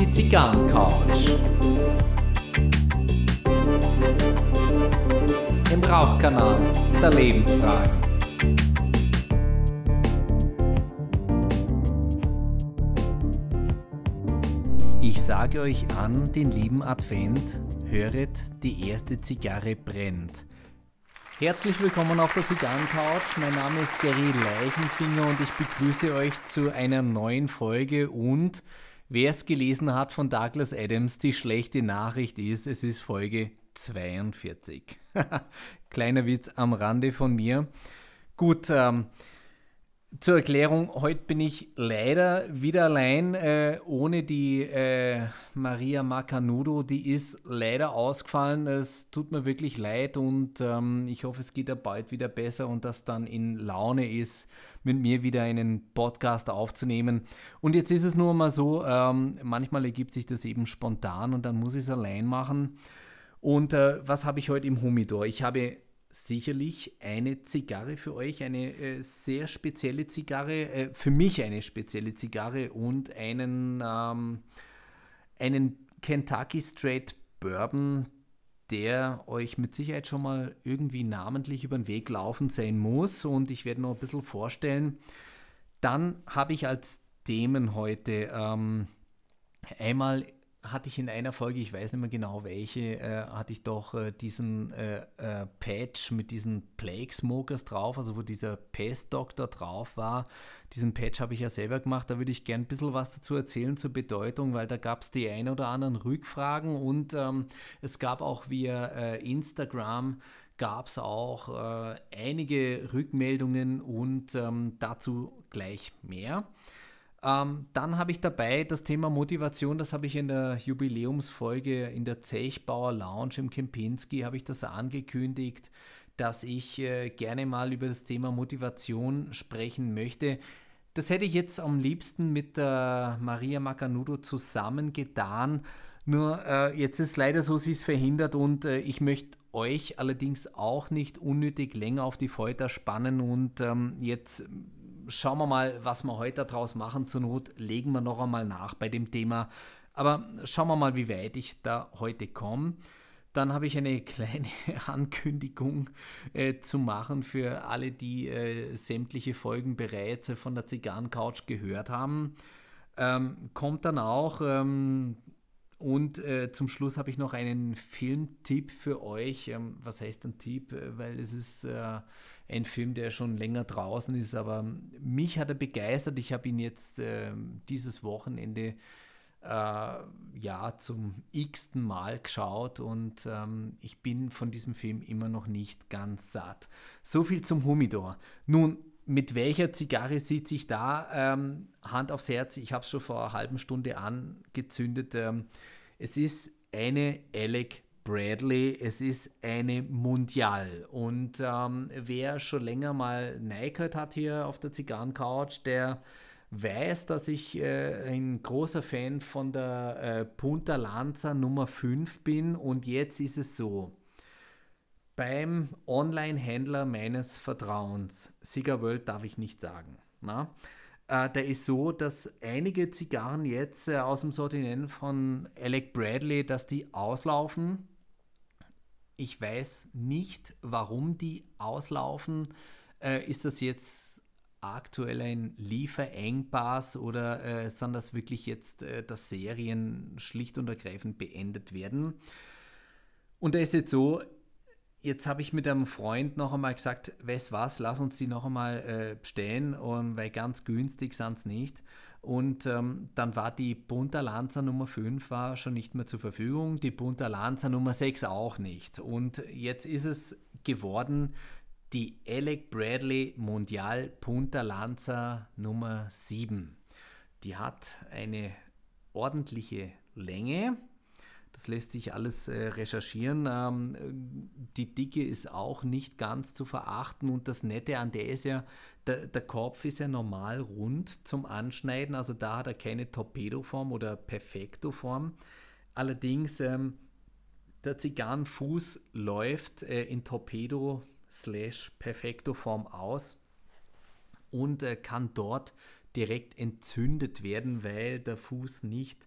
Die Zigarrencouch. Im Rauchkanal der Lebensfragen. Ich sage euch an den lieben Advent, höret, die erste Zigarre brennt. Herzlich willkommen auf der Zigarrencouch. Mein Name ist Gary Leichenfinger und ich begrüße euch zu einer neuen Folge. Und wer es gelesen hat von Douglas Adams, die schlechte Nachricht ist, es ist Folge 42. Kleiner Witz am Rande von mir. Gut, ähm, zur Erklärung, heute bin ich leider wieder allein, äh, ohne die äh, Maria Macanudo, die ist leider ausgefallen. Es tut mir wirklich leid und ähm, ich hoffe, es geht ja bald wieder besser und dass dann in Laune ist, mit mir wieder einen Podcast aufzunehmen. Und jetzt ist es nur mal so, ähm, manchmal ergibt sich das eben spontan und dann muss ich es allein machen. Und äh, was habe ich heute im Humidor? Ich habe sicherlich eine Zigarre für euch, eine äh, sehr spezielle Zigarre, äh, für mich eine spezielle Zigarre und einen, ähm, einen Kentucky Straight Bourbon, der euch mit Sicherheit schon mal irgendwie namentlich über den Weg laufen sein muss und ich werde noch ein bisschen vorstellen. Dann habe ich als Themen heute ähm, einmal hatte ich in einer Folge, ich weiß nicht mehr genau welche, äh, hatte ich doch äh, diesen äh, äh Patch mit diesen Plague Smokers drauf, also wo dieser Pestdoktor drauf war. Diesen Patch habe ich ja selber gemacht, da würde ich gerne ein bisschen was dazu erzählen zur Bedeutung, weil da gab es die ein oder anderen Rückfragen und ähm, es gab auch via äh, Instagram gab es auch äh, einige Rückmeldungen und ähm, dazu gleich mehr. Ähm, dann habe ich dabei das Thema Motivation, das habe ich in der Jubiläumsfolge in der Zechbauer Lounge im Kempinski, habe ich das angekündigt, dass ich äh, gerne mal über das Thema Motivation sprechen möchte. Das hätte ich jetzt am liebsten mit der Maria Macanudo zusammen getan. Nur äh, jetzt ist leider so, sie ist verhindert und äh, ich möchte euch allerdings auch nicht unnötig länger auf die Folter spannen und ähm, jetzt schauen wir mal, was wir heute daraus machen. Zur Not legen wir noch einmal nach bei dem Thema. Aber schauen wir mal, wie weit ich da heute komme. Dann habe ich eine kleine Ankündigung äh, zu machen für alle, die äh, sämtliche Folgen bereits äh, von der Zigarrencouch gehört haben. Ähm, kommt dann auch. Ähm, und äh, zum Schluss habe ich noch einen Filmtipp für euch. Ähm, was heißt ein Tipp? Äh, weil es ist äh, ein Film, der schon länger draußen ist, aber mich hat er begeistert. Ich habe ihn jetzt äh, dieses Wochenende äh, ja zum x-ten Mal geschaut und ähm, ich bin von diesem Film immer noch nicht ganz satt. So viel zum Humidor. Nun, mit welcher Zigarre sieht sich da ähm, Hand aufs Herz? Ich habe es schon vor einer halben Stunde angezündet. Ähm, es ist eine Alec Bradley. Es ist eine Mundial. Und ähm, wer schon länger mal neigert hat hier auf der Zigarrencouch, der weiß, dass ich äh, ein großer Fan von der äh, Punta Lanza Nummer 5 bin. Und jetzt ist es so. Beim Online-Händler meines Vertrauens, Cigar World darf ich nicht sagen, na? Äh, der ist so, dass einige Zigarren jetzt äh, aus dem Sortiment von Alec Bradley, dass die auslaufen ich weiß nicht, warum die auslaufen. Äh, ist das jetzt aktuell ein Lieferengpass oder äh, sind das wirklich jetzt, dass Serien schlicht und ergreifend beendet werden? Und da ist jetzt so, jetzt habe ich mit einem Freund noch einmal gesagt, weißt was, lass uns die noch einmal äh, bestellen, und, weil ganz günstig sind es nicht. Und ähm, dann war die Punta Lanza Nummer 5 war schon nicht mehr zur Verfügung, die Punta Lanza Nummer 6 auch nicht. Und jetzt ist es geworden die Alec Bradley Mondial Punta Lanza Nummer 7. Die hat eine ordentliche Länge, das lässt sich alles äh, recherchieren. Ähm, die Dicke ist auch nicht ganz zu verachten und das Nette an der ist ja, der, der Kopf ist ja normal rund zum Anschneiden, also da hat er keine Torpedoform oder Perfektoform. Allerdings ähm, der Zigarrenfuß läuft äh, in Torpedo slash Perfektoform aus und äh, kann dort direkt entzündet werden, weil der Fuß nicht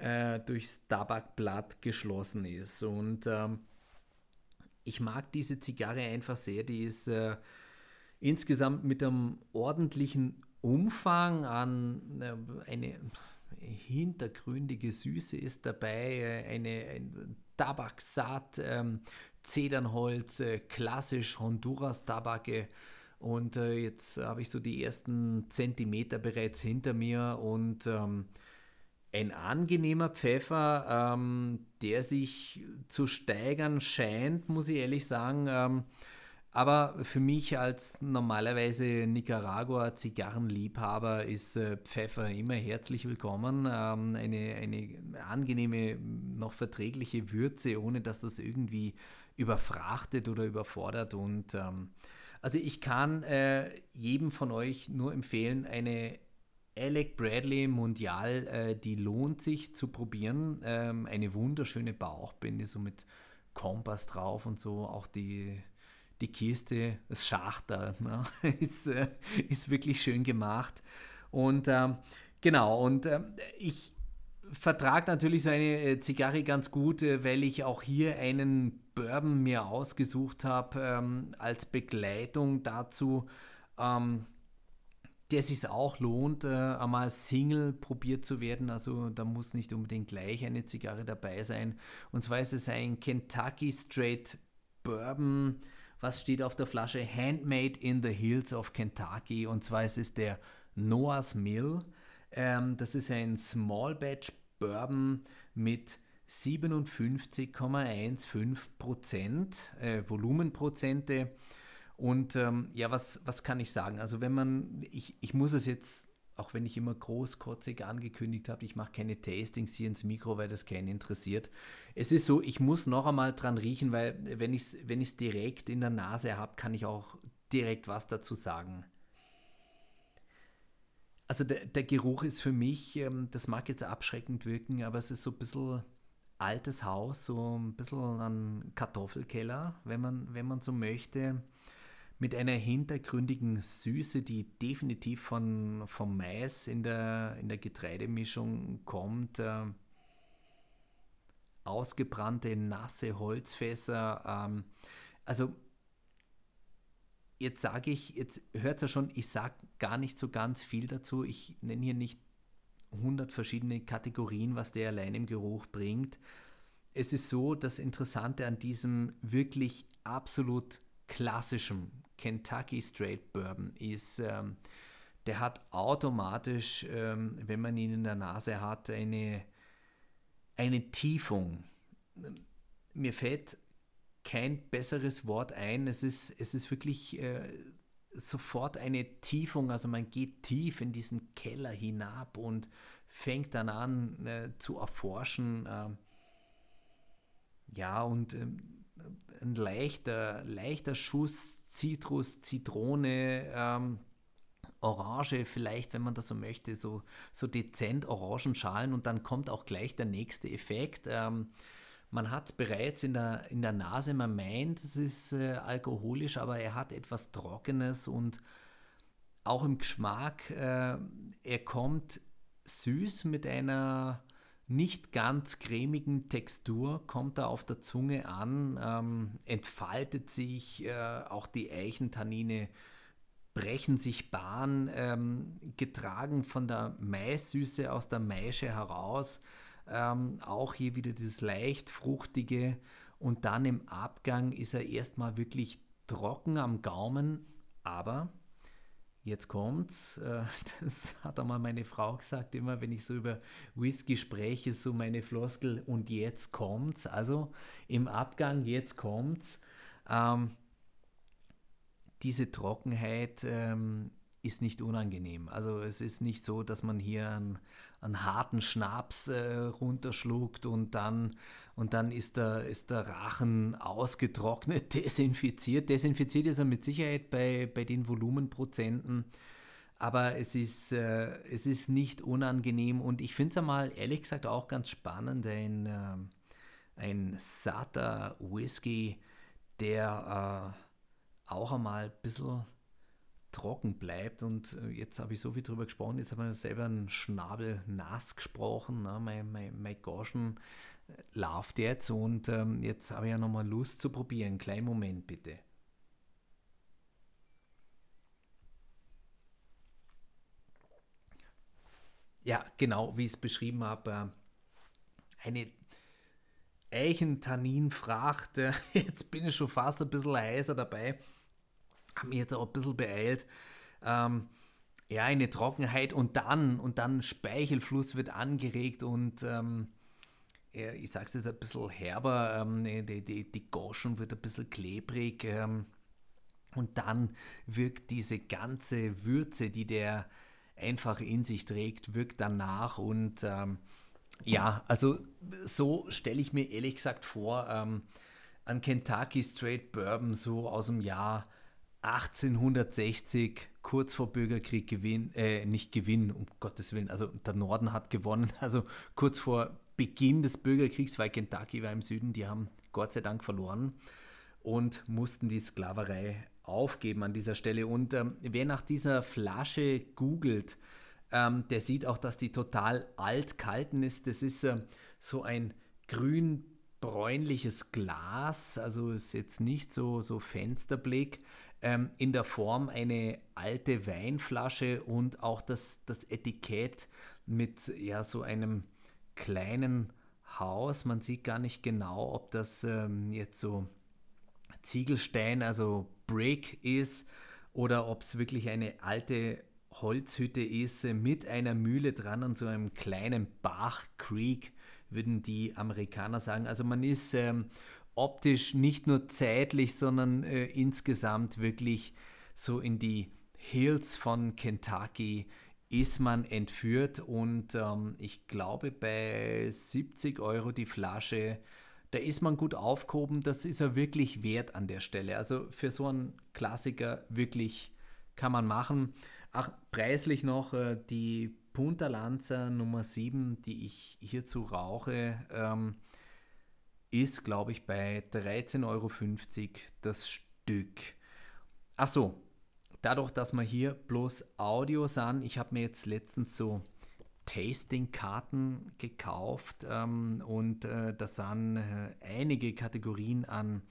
äh, durchs Tabakblatt geschlossen ist. Und ähm, ich mag diese Zigarre einfach sehr. Die ist äh, insgesamt mit einem ordentlichen Umfang an äh, eine hintergründige Süße ist dabei, äh, eine ein Tabaksaat, ähm, Zedernholz, äh, klassisch Honduras-Tabake. Und äh, jetzt habe ich so die ersten Zentimeter bereits hinter mir und ähm, ein angenehmer Pfeffer, ähm, der sich zu steigern scheint, muss ich ehrlich sagen. Ähm, aber für mich als normalerweise Nicaragua-Zigarrenliebhaber ist äh, Pfeffer immer herzlich willkommen. Ähm, eine, eine angenehme, noch verträgliche Würze, ohne dass das irgendwie überfrachtet oder überfordert. Und ähm, also ich kann äh, jedem von euch nur empfehlen, eine Alec Bradley Mundial, äh, die lohnt sich zu probieren. Ähm, eine wunderschöne Bauchbinde, so mit Kompass drauf und so. Auch die, die Kiste, das Schachtel, ne, ist, äh, ist wirklich schön gemacht. Und ähm, genau, und äh, ich vertrage natürlich so eine äh, Zigarre ganz gut, äh, weil ich auch hier einen Bourbon mir ausgesucht habe ähm, als Begleitung dazu. Ähm, der sich auch lohnt, äh, einmal Single probiert zu werden. Also da muss nicht unbedingt gleich eine Zigarre dabei sein. Und zwar ist es ein Kentucky Straight Bourbon was steht auf der Flasche? Handmade in the Hills of Kentucky. Und zwar ist es der Noah's Mill. Ähm, das ist ein Small Batch Bourbon mit 57,15% äh, Volumenprozente. Und ähm, ja, was, was kann ich sagen? Also wenn man, ich, ich muss es jetzt auch wenn ich immer großkotzig angekündigt habe, ich mache keine Tastings hier ins Mikro, weil das keinen interessiert. Es ist so, ich muss noch einmal dran riechen, weil wenn ich es wenn direkt in der Nase habe, kann ich auch direkt was dazu sagen. Also der, der Geruch ist für mich, ähm, das mag jetzt abschreckend wirken, aber es ist so ein bisschen altes Haus, so ein bisschen ein Kartoffelkeller, wenn man, wenn man so möchte mit einer hintergründigen Süße, die definitiv von, vom Mais in der, in der Getreidemischung kommt. Äh, ausgebrannte, nasse Holzfässer. Ähm, also jetzt sage ich, jetzt hört es ja schon, ich sage gar nicht so ganz viel dazu. Ich nenne hier nicht 100 verschiedene Kategorien, was der allein im Geruch bringt. Es ist so, das Interessante an diesem wirklich absolut klassischen Kentucky Straight Bourbon ist, ähm, der hat automatisch, ähm, wenn man ihn in der Nase hat, eine, eine Tiefung. Mir fällt kein besseres Wort ein. Es ist, es ist wirklich äh, sofort eine Tiefung. Also man geht tief in diesen Keller hinab und fängt dann an äh, zu erforschen. Äh, ja, und ähm, ein leichter, leichter Schuss Zitrus, Zitrone, ähm, Orange vielleicht, wenn man das so möchte, so, so dezent Orangenschalen und dann kommt auch gleich der nächste Effekt. Ähm, man hat bereits in der, in der Nase, man meint, es ist äh, alkoholisch, aber er hat etwas Trockenes und auch im Geschmack, äh, er kommt süß mit einer nicht ganz cremigen Textur kommt da auf der Zunge an, ähm, entfaltet sich, äh, auch die Eichentannine brechen sich Bahn, ähm, getragen von der Maissüße aus der Maische heraus. Ähm, auch hier wieder dieses leicht fruchtige und dann im Abgang ist er erstmal wirklich trocken am Gaumen, aber Jetzt kommt's, äh, das hat einmal meine Frau gesagt, immer wenn ich so über Whisky spreche, so meine Floskel und jetzt kommt's, also im Abgang, jetzt kommt's. Ähm, diese Trockenheit ähm, ist nicht unangenehm. Also es ist nicht so, dass man hier einen, einen harten Schnaps äh, runterschluckt und dann, und dann ist, der, ist der Rachen ausgetrocknet, desinfiziert. Desinfiziert ist er mit Sicherheit bei, bei den Volumenprozenten, aber es ist, äh, es ist nicht unangenehm und ich finde es einmal ehrlich gesagt auch ganz spannend, ein, äh, ein satter Whisky, der äh, auch einmal ein bisschen trocken bleibt. Und äh, jetzt habe ich so viel drüber gesprochen, jetzt habe ich selber einen Schnabel nass gesprochen. Ne? Mein, mein, mein Goschen äh, läuft jetzt und ähm, jetzt habe ich ja nochmal Lust zu probieren. Kleinen Moment bitte. Ja, genau, wie ich es beschrieben habe. Äh, eine Eichentanninfracht. Jetzt bin ich schon fast ein bisschen heißer dabei. Habe mich jetzt auch ein bisschen beeilt. Ähm, ja, eine Trockenheit und dann, und dann Speichelfluss wird angeregt und ähm, ich sage es jetzt ein bisschen herber, ähm, die, die, die Goschen wird ein bisschen klebrig ähm, und dann wirkt diese ganze Würze, die der einfach in sich trägt, wirkt danach und ähm, ja, also so stelle ich mir ehrlich gesagt vor, ähm, an Kentucky Straight Bourbon so aus dem Jahr 1860, kurz vor Bürgerkrieg Gewinn, äh, nicht Gewinn, um Gottes Willen, also der Norden hat gewonnen, also kurz vor Beginn des Bürgerkriegs, weil Kentucky war im Süden, die haben Gott sei Dank verloren und mussten die Sklaverei aufgeben an dieser Stelle. Und ähm, wer nach dieser Flasche googelt, ähm, der sieht auch, dass die total alt kalten ist. Das ist äh, so ein grün-bräunliches Glas, also ist jetzt nicht so, so Fensterblick. Ähm, in der Form eine alte Weinflasche und auch das, das Etikett mit ja, so einem kleinen Haus. Man sieht gar nicht genau, ob das ähm, jetzt so Ziegelstein, also Brick ist oder ob es wirklich eine alte Holzhütte ist mit einer Mühle dran und so einem kleinen Bach, Creek, würden die Amerikaner sagen. Also man ist ähm, optisch nicht nur zeitlich, sondern äh, insgesamt wirklich so in die Hills von Kentucky ist man entführt und ähm, ich glaube bei 70 Euro die Flasche, da ist man gut aufgehoben, das ist er wirklich wert an der Stelle. Also für so einen Klassiker wirklich kann man machen. Ach, preislich noch äh, die Punta Lanza Nummer 7, die ich hierzu rauche, ähm, ist, glaube ich, bei 13,50 Euro das Stück. Ach so, dadurch, dass wir hier bloß Audio sind, ich habe mir jetzt letztens so Tasting-Karten gekauft ähm, und äh, da sind äh, einige Kategorien an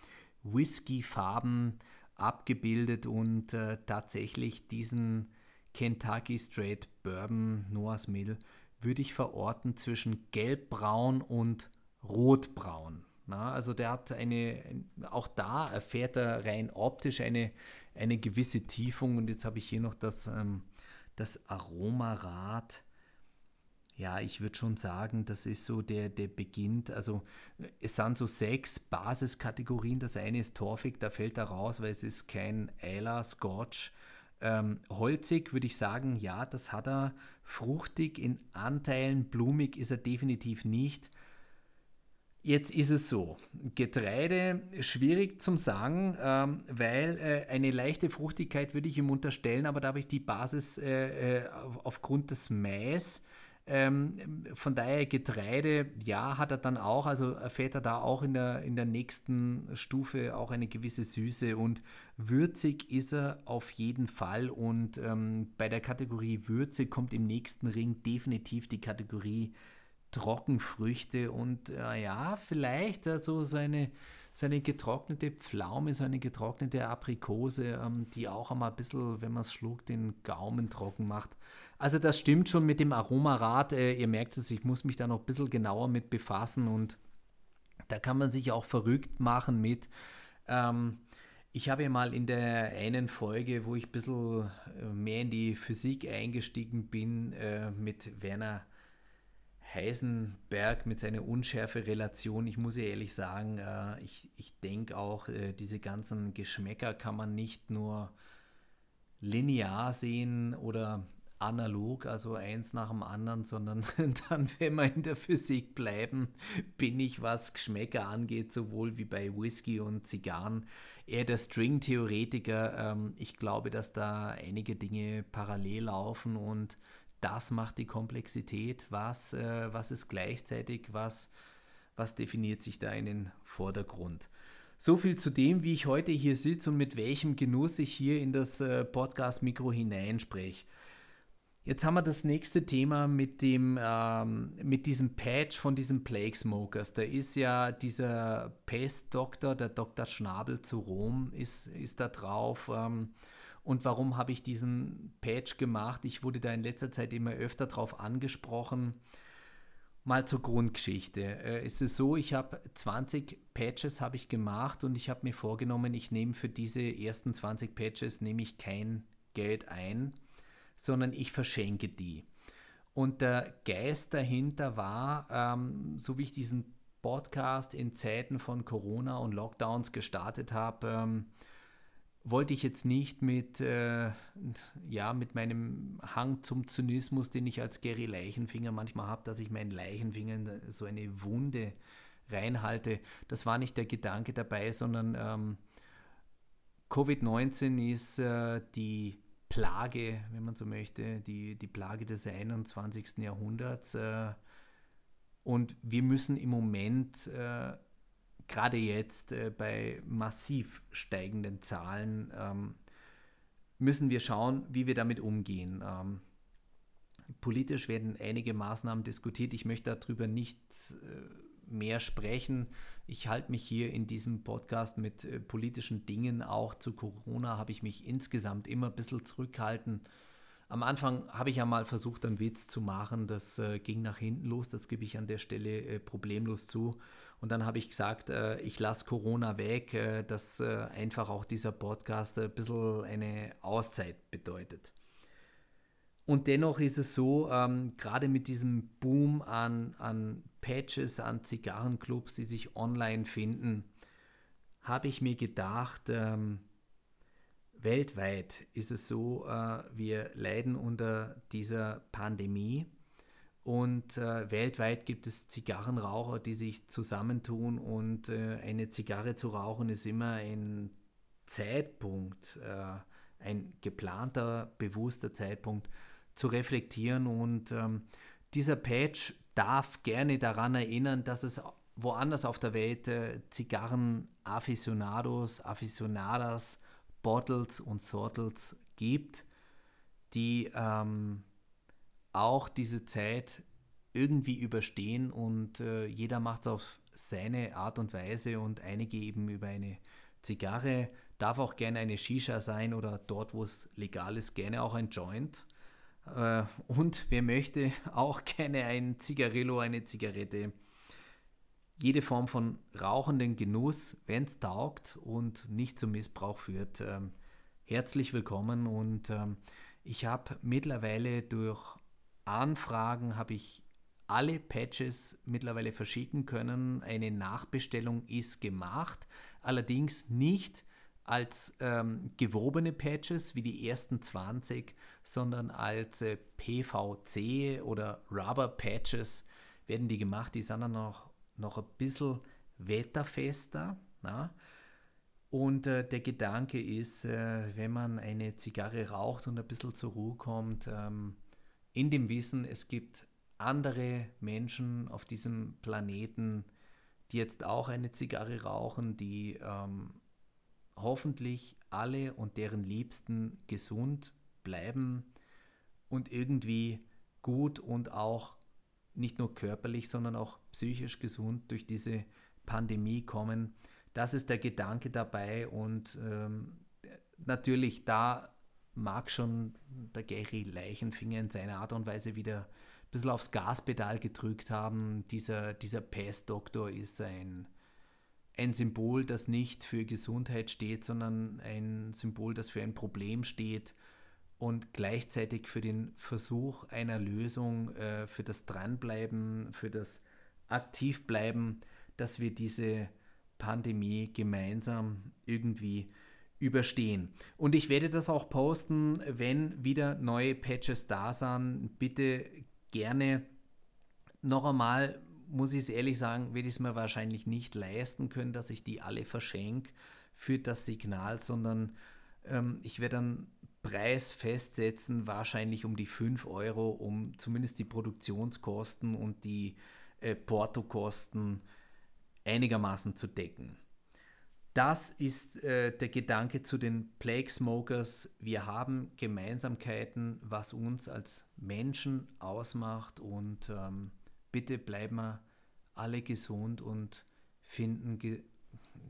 Whisky-Farben abgebildet und äh, tatsächlich diesen Kentucky Straight Bourbon Noah's Mill würde ich verorten zwischen gelbbraun und rotbraun. Na, also der hat eine, auch da erfährt er rein optisch eine, eine gewisse Tiefung und jetzt habe ich hier noch das, ähm, das Aromarad. Ja, ich würde schon sagen, das ist so der, der beginnt. Also es sind so sechs Basiskategorien. Das eine ist torfig, da fällt er raus, weil es ist kein Eiler Scotch ähm, holzig würde ich sagen, ja, das hat er. Fruchtig in Anteilen, blumig ist er definitiv nicht. Jetzt ist es so, Getreide schwierig zum sagen, ähm, weil äh, eine leichte Fruchtigkeit würde ich ihm unterstellen, aber da habe ich die Basis äh, äh, aufgrund des Mais. Ähm, von daher Getreide, ja, hat er dann auch, also erfährt er da auch in der, in der nächsten Stufe auch eine gewisse Süße und würzig ist er auf jeden Fall und ähm, bei der Kategorie Würze kommt im nächsten Ring definitiv die Kategorie Trockenfrüchte und äh, ja, vielleicht seine so eine getrocknete Pflaume, so getrocknete Aprikose, ähm, die auch einmal ein bisschen, wenn man es schluckt, den Gaumen trocken macht. Also das stimmt schon mit dem Aromarad. Äh, ihr merkt es, ich muss mich da noch ein bisschen genauer mit befassen und da kann man sich auch verrückt machen mit. Ähm, ich habe ja mal in der einen Folge, wo ich ein bisschen äh, mehr in die Physik eingestiegen bin, äh, mit Werner Heisenberg mit seiner Unschärfe-Relation, ich muss ja ehrlich sagen, äh, ich, ich denke auch, äh, diese ganzen Geschmäcker kann man nicht nur linear sehen oder analog, also eins nach dem anderen, sondern dann, wenn wir in der Physik bleiben, bin ich, was Geschmäcker angeht, sowohl wie bei Whisky und Zigarren, eher der String-Theoretiker. Ähm, ich glaube, dass da einige Dinge parallel laufen und das macht die Komplexität. Was, äh, was ist gleichzeitig, was, was definiert sich da in den Vordergrund? So viel zu dem, wie ich heute hier sitze und mit welchem Genuss ich hier in das äh, Podcast-Mikro hineinspreche. Jetzt haben wir das nächste Thema mit dem ähm, mit diesem Patch von diesem Plague Smokers. Da ist ja dieser Pestdoktor, der Dr. Schnabel zu Rom, ist, ist da drauf. Ähm, und warum habe ich diesen Patch gemacht? Ich wurde da in letzter Zeit immer öfter drauf angesprochen. Mal zur Grundgeschichte. Äh, es ist so, ich habe 20 Patches habe ich gemacht und ich habe mir vorgenommen, ich nehme für diese ersten 20 Patches nehme ich kein Geld ein, sondern ich verschenke die. Und der Geist dahinter war, ähm, so wie ich diesen Podcast in Zeiten von Corona und Lockdowns gestartet habe, ähm, wollte ich jetzt nicht mit, äh, ja, mit meinem Hang zum Zynismus, den ich als Gary Leichenfinger manchmal habe, dass ich meinen Leichenfingern so eine Wunde reinhalte. Das war nicht der Gedanke dabei, sondern ähm, Covid-19 ist äh, die Plage, wenn man so möchte, die, die Plage des 21. Jahrhunderts. Äh, und wir müssen im Moment äh, gerade jetzt äh, bei massiv steigenden Zahlen ähm, müssen wir schauen, wie wir damit umgehen. Ähm, politisch werden einige Maßnahmen diskutiert. Ich möchte darüber nicht äh, mehr sprechen. Ich halte mich hier in diesem Podcast mit äh, politischen Dingen. Auch zu Corona habe ich mich insgesamt immer ein bisschen zurückhalten am Anfang habe ich ja mal versucht, einen Witz zu machen. Das äh, ging nach hinten los. Das gebe ich an der Stelle äh, problemlos zu. Und dann habe ich gesagt, äh, ich lasse Corona weg, äh, dass äh, einfach auch dieser Podcast ein bisschen eine Auszeit bedeutet. Und dennoch ist es so, ähm, gerade mit diesem Boom an, an Patches, an Zigarrenclubs, die sich online finden, habe ich mir gedacht, ähm, weltweit ist es so, äh, wir leiden unter dieser Pandemie und äh, weltweit gibt es Zigarrenraucher, die sich zusammentun und äh, eine Zigarre zu rauchen ist immer ein Zeitpunkt, äh, ein geplanter, bewusster Zeitpunkt zu reflektieren. Und ähm, dieser Patch darf gerne daran erinnern, dass es woanders auf der Welt äh, Zigarren-Aficionados, Aficionadas, Bottles und Sortles gibt, die ähm, auch diese Zeit irgendwie überstehen und äh, jeder macht es auf seine Art und Weise und einige eben über eine Zigarre, darf auch gerne eine Shisha sein oder dort, wo es legal ist, gerne auch ein Joint. Äh, und wer möchte auch gerne ein Zigarillo, eine Zigarette jede Form von rauchenden Genuss, wenn es taugt und nicht zum Missbrauch führt, ähm, herzlich willkommen. Und ähm, ich habe mittlerweile durch Anfragen habe ich alle Patches mittlerweile verschicken können. Eine Nachbestellung ist gemacht, allerdings nicht als ähm, gewobene Patches wie die ersten 20, sondern als äh, PVC oder Rubber Patches werden die gemacht. Die sind dann noch noch ein bisschen wetterfester. Na? Und äh, der Gedanke ist, äh, wenn man eine Zigarre raucht und ein bisschen zur Ruhe kommt, ähm, in dem Wissen, es gibt andere Menschen auf diesem Planeten, die jetzt auch eine Zigarre rauchen, die ähm, hoffentlich alle und deren Liebsten gesund bleiben und irgendwie gut und auch nicht nur körperlich, sondern auch psychisch gesund durch diese Pandemie kommen. Das ist der Gedanke dabei und ähm, natürlich da mag schon der Gary Leichenfinger in seiner Art und Weise wieder ein bisschen aufs Gaspedal gedrückt haben. Dieser, dieser Pestdoktor ist ein, ein Symbol, das nicht für Gesundheit steht, sondern ein Symbol, das für ein Problem steht und gleichzeitig für den Versuch einer Lösung, äh, für das Dranbleiben, für das Aktivbleiben, dass wir diese Pandemie gemeinsam irgendwie überstehen. Und ich werde das auch posten, wenn wieder neue Patches da sind. Bitte gerne noch einmal, muss ich es ehrlich sagen, werde ich es mir wahrscheinlich nicht leisten können, dass ich die alle verschenke für das Signal, sondern ähm, ich werde dann Preis festsetzen, wahrscheinlich um die 5 Euro, um zumindest die Produktionskosten und die äh, Portokosten einigermaßen zu decken. Das ist äh, der Gedanke zu den Plague Smokers. Wir haben Gemeinsamkeiten, was uns als Menschen ausmacht und ähm, bitte bleiben wir alle gesund und finden, ge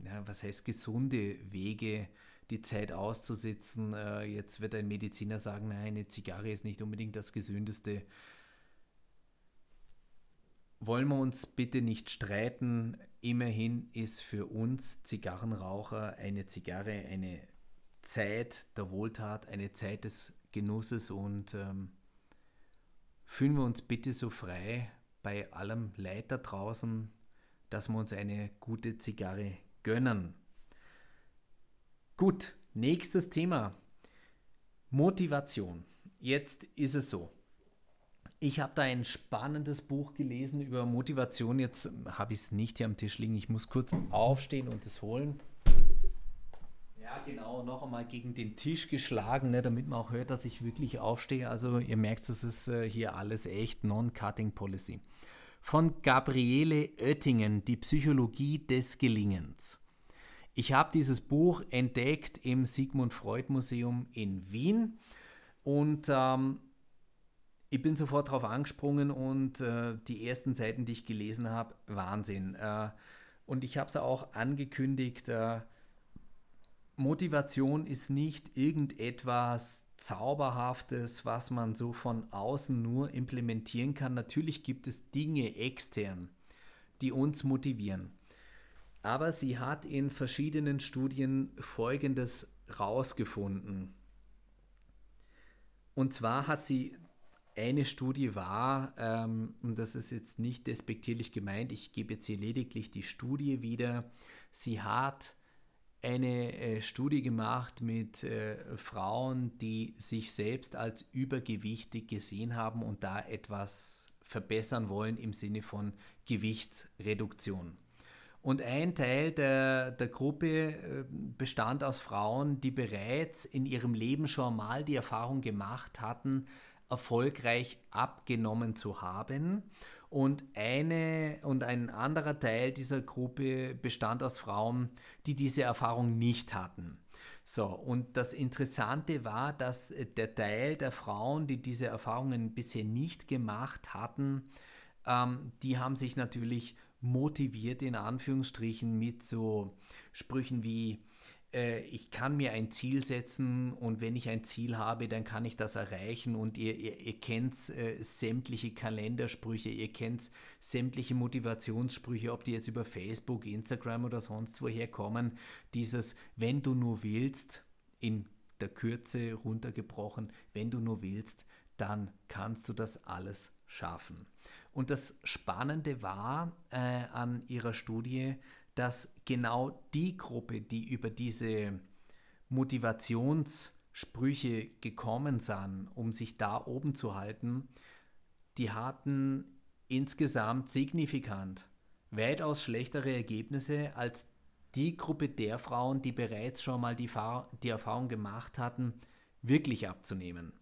ja, was heißt gesunde Wege, die Zeit auszusitzen. Äh, jetzt wird ein Mediziner sagen, nein, eine Zigarre ist nicht unbedingt das Gesündeste. Wollen wir uns bitte nicht streiten. Immerhin ist für uns Zigarrenraucher eine Zigarre eine Zeit der Wohltat, eine Zeit des Genusses und ähm, fühlen wir uns bitte so frei bei allem Leid da draußen, dass wir uns eine gute Zigarre gönnen. Gut, nächstes Thema. Motivation. Jetzt ist es so. Ich habe da ein spannendes Buch gelesen über Motivation. Jetzt habe ich es nicht hier am Tisch liegen. Ich muss kurz aufstehen und es holen. Ja, genau, noch einmal gegen den Tisch geschlagen, ne, damit man auch hört, dass ich wirklich aufstehe. Also ihr merkt, das ist äh, hier alles echt Non-Cutting Policy. Von Gabriele Oettingen, Die Psychologie des Gelingens. Ich habe dieses Buch entdeckt im Sigmund Freud Museum in Wien und ähm, ich bin sofort darauf angesprungen und äh, die ersten Seiten, die ich gelesen habe, Wahnsinn. Äh, und ich habe es auch angekündigt, äh, Motivation ist nicht irgendetwas Zauberhaftes, was man so von außen nur implementieren kann. Natürlich gibt es Dinge extern, die uns motivieren. Aber sie hat in verschiedenen Studien Folgendes rausgefunden. Und zwar hat sie eine Studie war, ähm, und das ist jetzt nicht despektierlich gemeint, ich gebe jetzt hier lediglich die Studie wieder, sie hat eine äh, Studie gemacht mit äh, Frauen, die sich selbst als übergewichtig gesehen haben und da etwas verbessern wollen im Sinne von Gewichtsreduktion. Und ein Teil der, der Gruppe äh, bestand aus Frauen, die bereits in ihrem Leben schon mal die Erfahrung gemacht hatten, erfolgreich abgenommen zu haben. Und, eine, und ein anderer Teil dieser Gruppe bestand aus Frauen, die diese Erfahrung nicht hatten. So, und das Interessante war, dass der Teil der Frauen, die diese Erfahrungen bisher nicht gemacht hatten, ähm, die haben sich natürlich motiviert in Anführungsstrichen mit so Sprüchen wie ich kann mir ein Ziel setzen und wenn ich ein Ziel habe, dann kann ich das erreichen und ihr, ihr, ihr kennt äh, sämtliche Kalendersprüche, ihr kennt sämtliche Motivationssprüche, ob die jetzt über Facebook, Instagram oder sonst woher kommen, dieses wenn du nur willst, in der Kürze runtergebrochen, wenn du nur willst, dann kannst du das alles schaffen. Und das Spannende war äh, an ihrer Studie, dass genau die Gruppe, die über diese Motivationssprüche gekommen sind, um sich da oben zu halten, die hatten insgesamt signifikant weitaus schlechtere Ergebnisse als die Gruppe der Frauen, die bereits schon mal die, die Erfahrung gemacht hatten, wirklich abzunehmen.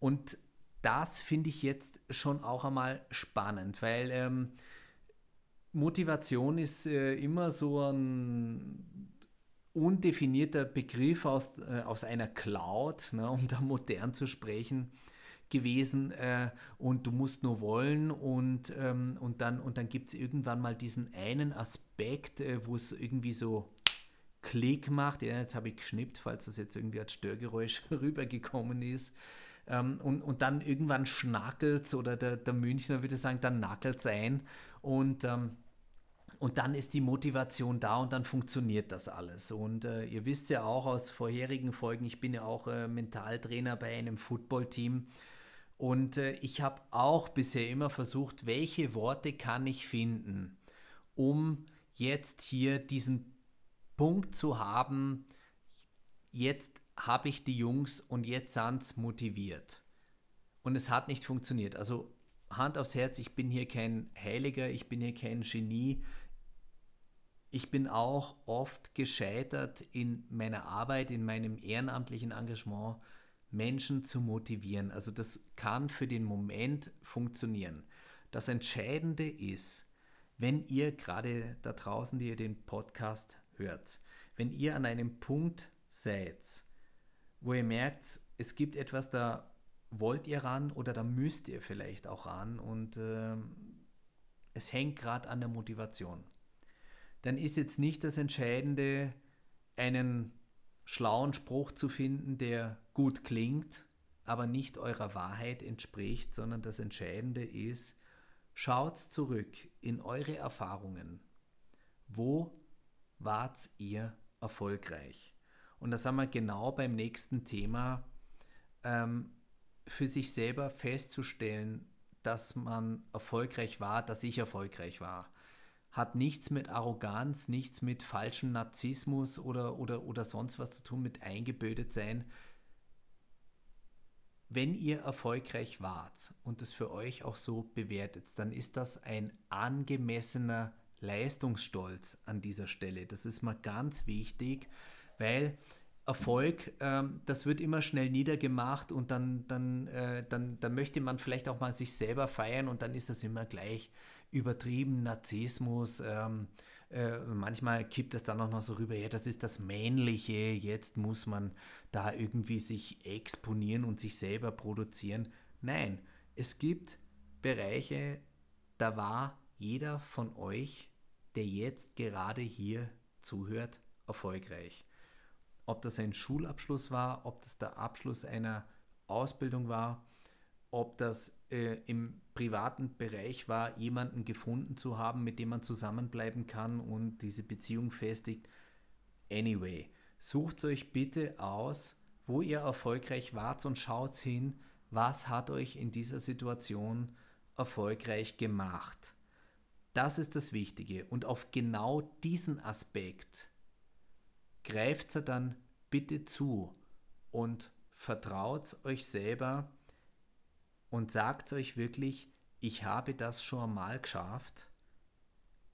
Und das finde ich jetzt schon auch einmal spannend, weil ähm, Motivation ist äh, immer so ein undefinierter Begriff aus, äh, aus einer Cloud, ne, um da modern zu sprechen, gewesen äh, und du musst nur wollen und, ähm, und dann, und dann gibt es irgendwann mal diesen einen Aspekt, äh, wo es irgendwie so Klick macht. Ja, jetzt habe ich geschnippt, falls das jetzt irgendwie als Störgeräusch rübergekommen ist. Ähm, und, und dann irgendwann schnackelt es oder der, der Münchner würde sagen, dann nackelt es ein und, ähm, und dann ist die Motivation da und dann funktioniert das alles. Und äh, ihr wisst ja auch aus vorherigen Folgen, ich bin ja auch äh, Mentaltrainer bei einem Footballteam. Und äh, ich habe auch bisher immer versucht, welche Worte kann ich finden, um jetzt hier diesen Punkt zu haben, jetzt habe ich die Jungs und jetzt sind sie motiviert. Und es hat nicht funktioniert. Also Hand aufs Herz, ich bin hier kein Heiliger, ich bin hier kein Genie. Ich bin auch oft gescheitert in meiner Arbeit, in meinem ehrenamtlichen Engagement, Menschen zu motivieren. Also das kann für den Moment funktionieren. Das Entscheidende ist, wenn ihr gerade da draußen, die ihr den Podcast hört, wenn ihr an einem Punkt seid, wo ihr merkt, es gibt etwas, da wollt ihr ran oder da müsst ihr vielleicht auch ran und äh, es hängt gerade an der Motivation, dann ist jetzt nicht das Entscheidende, einen schlauen Spruch zu finden, der gut klingt, aber nicht eurer Wahrheit entspricht, sondern das Entscheidende ist, schaut zurück in eure Erfahrungen. Wo wart ihr erfolgreich? Und da sind wir genau beim nächsten Thema, ähm, für sich selber festzustellen, dass man erfolgreich war, dass ich erfolgreich war. Hat nichts mit Arroganz, nichts mit falschem Narzissmus oder, oder, oder sonst was zu tun, mit eingebildet sein. Wenn ihr erfolgreich wart und es für euch auch so bewertet, dann ist das ein angemessener Leistungsstolz an dieser Stelle. Das ist mal ganz wichtig, weil Erfolg, ähm, das wird immer schnell niedergemacht und dann, dann, äh, dann, dann möchte man vielleicht auch mal sich selber feiern und dann ist das immer gleich übertrieben, Narzissmus. Ähm, äh, manchmal kippt das dann auch noch so rüber, ja, das ist das Männliche, jetzt muss man da irgendwie sich exponieren und sich selber produzieren. Nein, es gibt Bereiche, da war jeder von euch, der jetzt gerade hier zuhört, erfolgreich. Ob das ein Schulabschluss war, ob das der Abschluss einer Ausbildung war, ob das äh, im privaten Bereich war, jemanden gefunden zu haben, mit dem man zusammenbleiben kann und diese Beziehung festigt. Anyway, sucht euch bitte aus, wo ihr erfolgreich wart und schaut hin, was hat euch in dieser Situation erfolgreich gemacht. Das ist das Wichtige. Und auf genau diesen Aspekt greift er dann bitte zu und vertraut euch selber und sagt euch wirklich, ich habe das schon einmal geschafft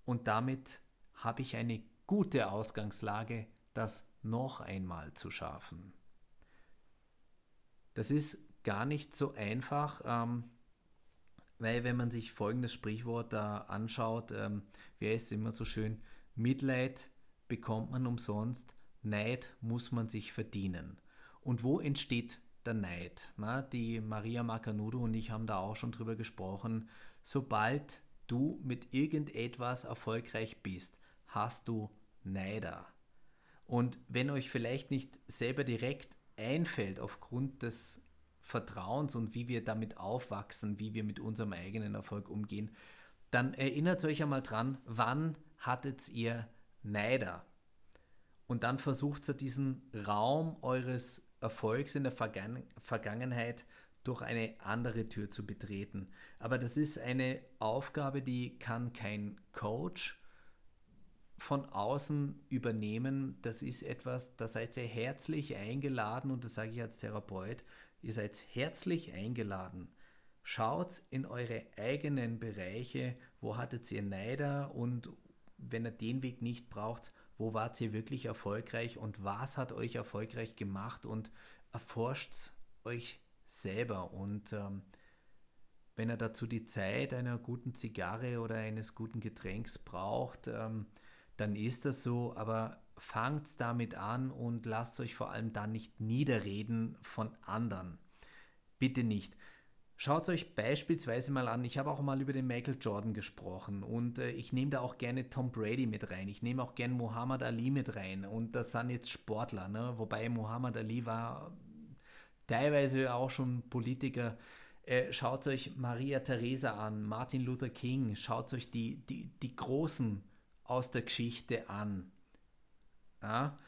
und damit habe ich eine gute Ausgangslage, das noch einmal zu schaffen. Das ist gar nicht so einfach. Ähm, weil wenn man sich folgendes Sprichwort da anschaut, ähm, wer ist immer so schön, Mitleid bekommt man umsonst, Neid muss man sich verdienen. Und wo entsteht der Neid? Na, die Maria Macanudo und ich haben da auch schon drüber gesprochen. Sobald du mit irgendetwas erfolgreich bist, hast du Neider. Und wenn euch vielleicht nicht selber direkt einfällt aufgrund des Vertrauens und wie wir damit aufwachsen, wie wir mit unserem eigenen Erfolg umgehen, dann erinnert euch einmal dran, wann hattet ihr Neider? Und dann versucht ihr diesen Raum eures Erfolgs in der Vergangen Vergangenheit durch eine andere Tür zu betreten. Aber das ist eine Aufgabe, die kann kein Coach von außen übernehmen. Das ist etwas, da seid ihr herzlich eingeladen und das sage ich als Therapeut, Ihr seid herzlich eingeladen. Schaut in eure eigenen Bereiche, wo hattet ihr Neider und wenn ihr den Weg nicht braucht, wo wart ihr wirklich erfolgreich und was hat euch erfolgreich gemacht und erforscht euch selber und ähm, wenn er dazu die Zeit einer guten Zigarre oder eines guten Getränks braucht, ähm, dann ist das so, aber fangt damit an und lasst euch vor allem dann nicht niederreden von anderen. Bitte nicht. Schaut euch beispielsweise mal an, ich habe auch mal über den Michael Jordan gesprochen und äh, ich nehme da auch gerne Tom Brady mit rein. Ich nehme auch gerne Muhammad Ali mit rein und das sind jetzt Sportler, ne? wobei Muhammad Ali war teilweise auch schon Politiker. Äh, schaut euch Maria Theresa an, Martin Luther King, schaut euch die, die, die Großen aus der Geschichte an ja,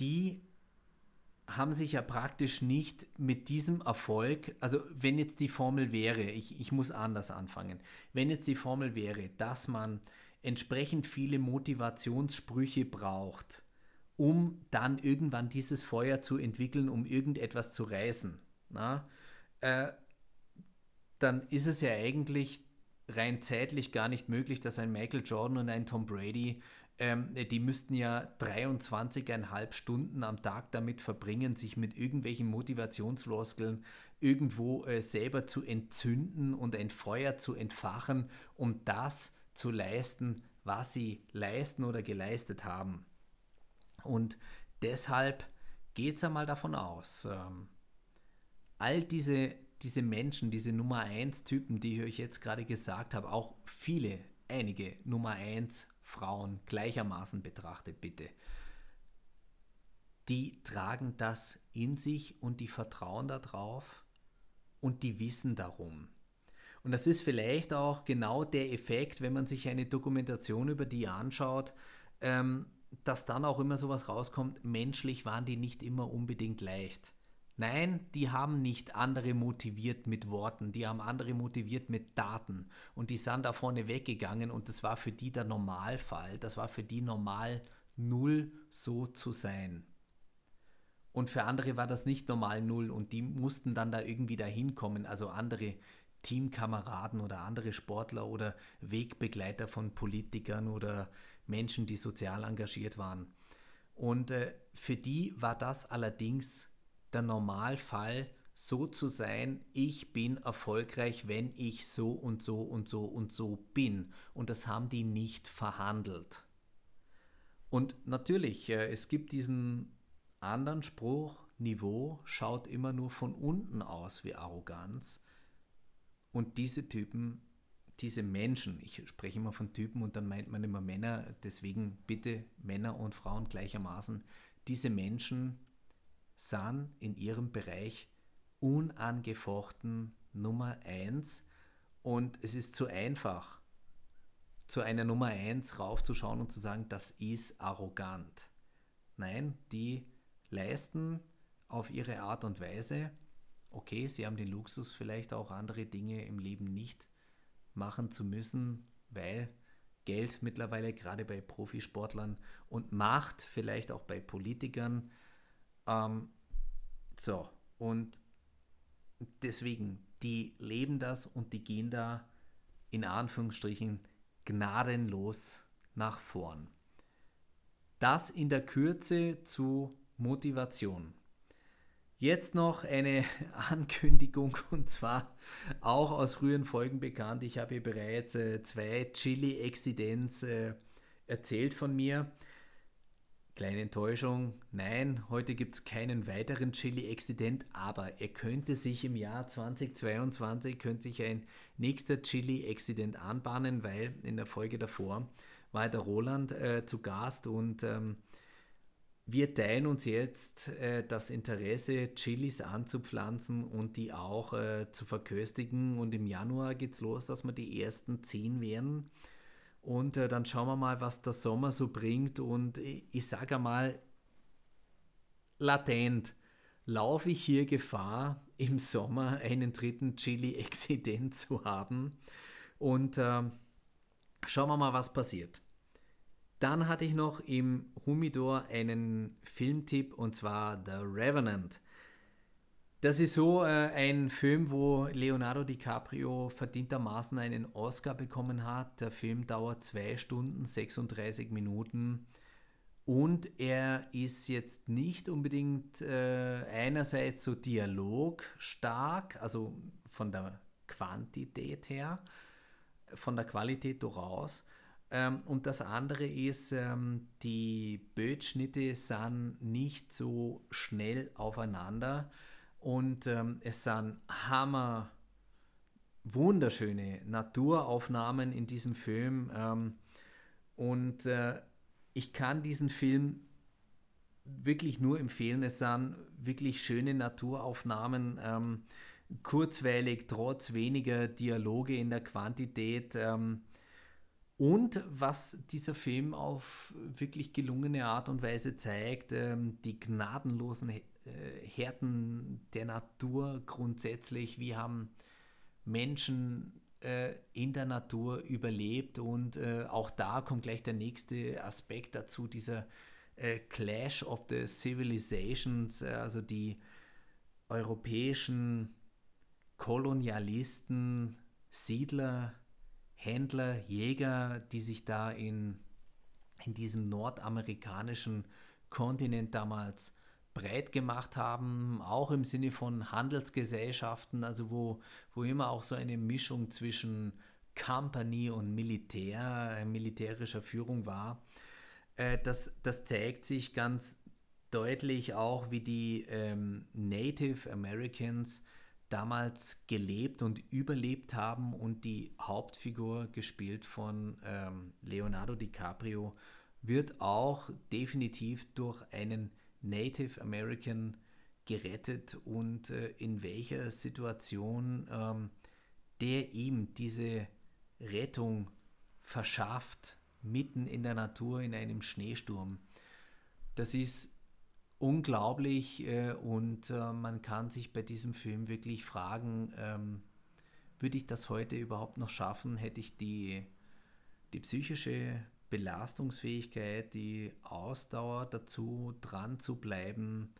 die haben sich ja praktisch nicht mit diesem Erfolg, also wenn jetzt die Formel wäre, ich, ich muss anders anfangen, wenn jetzt die Formel wäre, dass man entsprechend viele Motivationssprüche braucht, um dann irgendwann dieses Feuer zu entwickeln, um irgendetwas zu reißen, na, äh, dann ist es ja eigentlich rein zeitlich gar nicht möglich, dass ein Michael Jordan und ein Tom Brady ähm, die müssten ja 23,5 Stunden am Tag damit verbringen, sich mit irgendwelchen Motivationsfloskeln irgendwo äh, selber zu entzünden und ein Feuer zu entfachen, um das zu leisten, was sie leisten oder geleistet haben. Und deshalb geht es einmal davon aus, ähm, all diese, diese Menschen, diese Nummer 1 Typen, die ich euch jetzt gerade gesagt habe, auch viele, einige Nummer 1 Frauen gleichermaßen betrachtet, bitte. Die tragen das in sich und die vertrauen darauf und die wissen darum. Und das ist vielleicht auch genau der Effekt, wenn man sich eine Dokumentation über die anschaut, ähm, dass dann auch immer sowas rauskommt, menschlich waren die nicht immer unbedingt leicht. Nein, die haben nicht andere motiviert mit Worten, die haben andere motiviert mit Daten und die sind da vorne weggegangen und das war für die der Normalfall, das war für die normal null so zu sein. Und für andere war das nicht normal null und die mussten dann da irgendwie dahin kommen, also andere Teamkameraden oder andere Sportler oder Wegbegleiter von Politikern oder Menschen, die sozial engagiert waren. Und äh, für die war das allerdings der Normalfall, so zu sein, ich bin erfolgreich, wenn ich so und so und so und so bin. Und das haben die nicht verhandelt. Und natürlich, äh, es gibt diesen anderen Spruch, Niveau schaut immer nur von unten aus wie Arroganz. Und diese Typen, diese Menschen, ich spreche immer von Typen und dann meint man immer Männer, deswegen bitte Männer und Frauen gleichermaßen, diese Menschen sind in ihrem Bereich unangefochten Nummer 1 und es ist zu einfach, zu einer Nummer 1 raufzuschauen und zu sagen, das ist arrogant. Nein, die leisten auf ihre Art und Weise. Okay, sie haben den Luxus, vielleicht auch andere Dinge im Leben nicht machen zu müssen, weil Geld mittlerweile gerade bei Profisportlern und Macht vielleicht auch bei Politikern ähm, so, und deswegen, die leben das und die gehen da in Anführungsstrichen gnadenlos nach vorn. Das in der Kürze zu Motivation. Jetzt noch eine Ankündigung und zwar auch aus früheren Folgen bekannt. Ich habe hier bereits äh, zwei Chili-Exzidenz äh, erzählt von mir. Kleine Enttäuschung, nein, heute gibt es keinen weiteren Chili-Exzident, aber er könnte sich im Jahr 2022, könnte sich ein nächster Chili-Exzident anbahnen, weil in der Folge davor war der Roland äh, zu Gast und ähm, wir teilen uns jetzt äh, das Interesse, Chilis anzupflanzen und die auch äh, zu verköstigen und im Januar geht es los, dass wir die ersten zehn werden. Und äh, dann schauen wir mal, was der Sommer so bringt. Und ich, ich sage einmal, latent laufe ich hier Gefahr, im Sommer einen dritten Chili-Exzident zu haben. Und äh, schauen wir mal, was passiert. Dann hatte ich noch im Humidor einen Filmtipp und zwar The Revenant. Das ist so äh, ein Film, wo Leonardo DiCaprio verdientermaßen einen Oscar bekommen hat. Der Film dauert 2 Stunden 36 Minuten und er ist jetzt nicht unbedingt äh, einerseits so dialogstark, also von der Quantität her, von der Qualität durchaus. Ähm, und das andere ist, ähm, die Bildschnitte sind nicht so schnell aufeinander und ähm, es sind hammer wunderschöne Naturaufnahmen in diesem Film. Ähm, und äh, ich kann diesen Film wirklich nur empfehlen. Es sind wirklich schöne Naturaufnahmen, ähm, kurzweilig, trotz weniger Dialoge in der Quantität. Ähm, und was dieser Film auf wirklich gelungene Art und Weise zeigt, ähm, die gnadenlosen äh, Härten der Natur grundsätzlich, wie haben Menschen äh, in der Natur überlebt? Und äh, auch da kommt gleich der nächste Aspekt dazu, dieser Clash of the Civilizations, also die europäischen Kolonialisten, Siedler, Händler, Jäger, die sich da in, in diesem nordamerikanischen Kontinent damals breit gemacht haben, auch im Sinne von Handelsgesellschaften, also wo, wo immer auch so eine Mischung zwischen Company und Militär, militärischer Führung war. Äh, das, das zeigt sich ganz deutlich auch, wie die ähm, Native Americans damals gelebt und überlebt haben und die Hauptfigur, gespielt von ähm, Leonardo DiCaprio, wird auch definitiv durch einen Native American gerettet und äh, in welcher Situation ähm, der ihm diese Rettung verschafft, mitten in der Natur in einem Schneesturm. Das ist unglaublich äh, und äh, man kann sich bei diesem Film wirklich fragen, ähm, würde ich das heute überhaupt noch schaffen? Hätte ich die, die psychische Belastungsfähigkeit, die Ausdauer dazu, dran zu bleiben,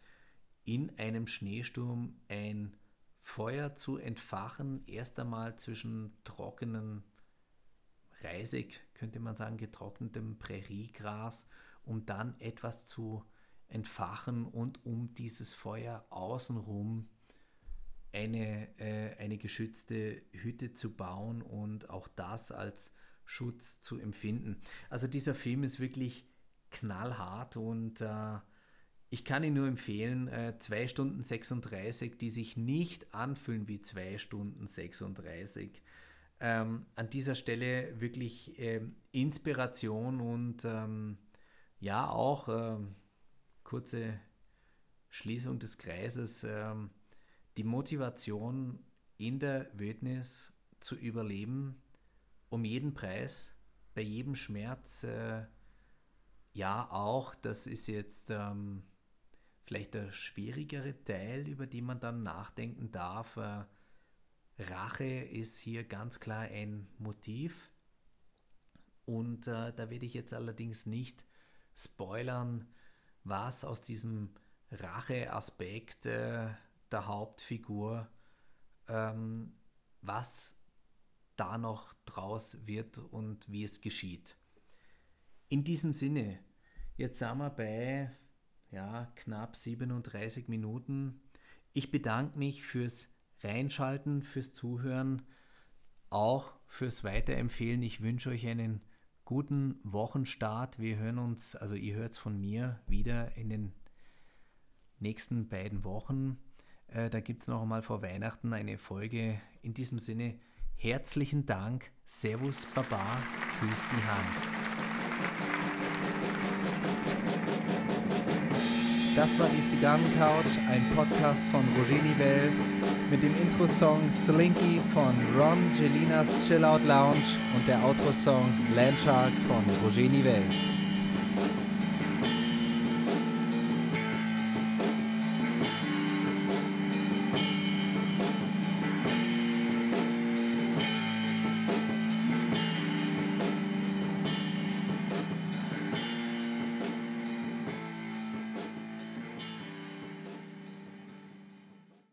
in einem Schneesturm ein Feuer zu entfachen, erst einmal zwischen trockenen Reisig, könnte man sagen, getrocknetem Präriegras, um dann etwas zu entfachen und um dieses Feuer außenrum eine, äh, eine geschützte Hütte zu bauen und auch das als Schutz zu empfinden. Also dieser Film ist wirklich knallhart und äh, ich kann ihn nur empfehlen, äh, 2 Stunden 36, die sich nicht anfühlen wie 2 Stunden 36. Ähm, an dieser Stelle wirklich äh, Inspiration und ähm, ja auch äh, kurze Schließung des Kreises, ähm, die Motivation in der Wildnis zu überleben, um jeden Preis, bei jedem Schmerz, äh, ja auch, das ist jetzt ähm, vielleicht der schwierigere Teil, über den man dann nachdenken darf. Äh, Rache ist hier ganz klar ein Motiv. Und äh, da werde ich jetzt allerdings nicht spoilern, was aus diesem Rache-Aspekt äh, der Hauptfigur, ähm, was da noch draus wird und wie es geschieht. In diesem Sinne, jetzt sind wir bei ja, knapp 37 Minuten. Ich bedanke mich fürs Reinschalten, fürs Zuhören, auch fürs Weiterempfehlen. Ich wünsche euch einen guten Wochenstart. Wir hören uns, also ihr hört es von mir wieder in den nächsten beiden Wochen. Äh, da gibt es noch einmal vor Weihnachten eine Folge. In diesem Sinne, Herzlichen Dank. Servus, Baba. Küss die Hand. Das war die Zigarrencouch, ein Podcast von Roger Nivelle mit dem Intro-Song Slinky von Ron Gelinas Chill Out Lounge und der Outro-Song Landshark von Roger Nivelle.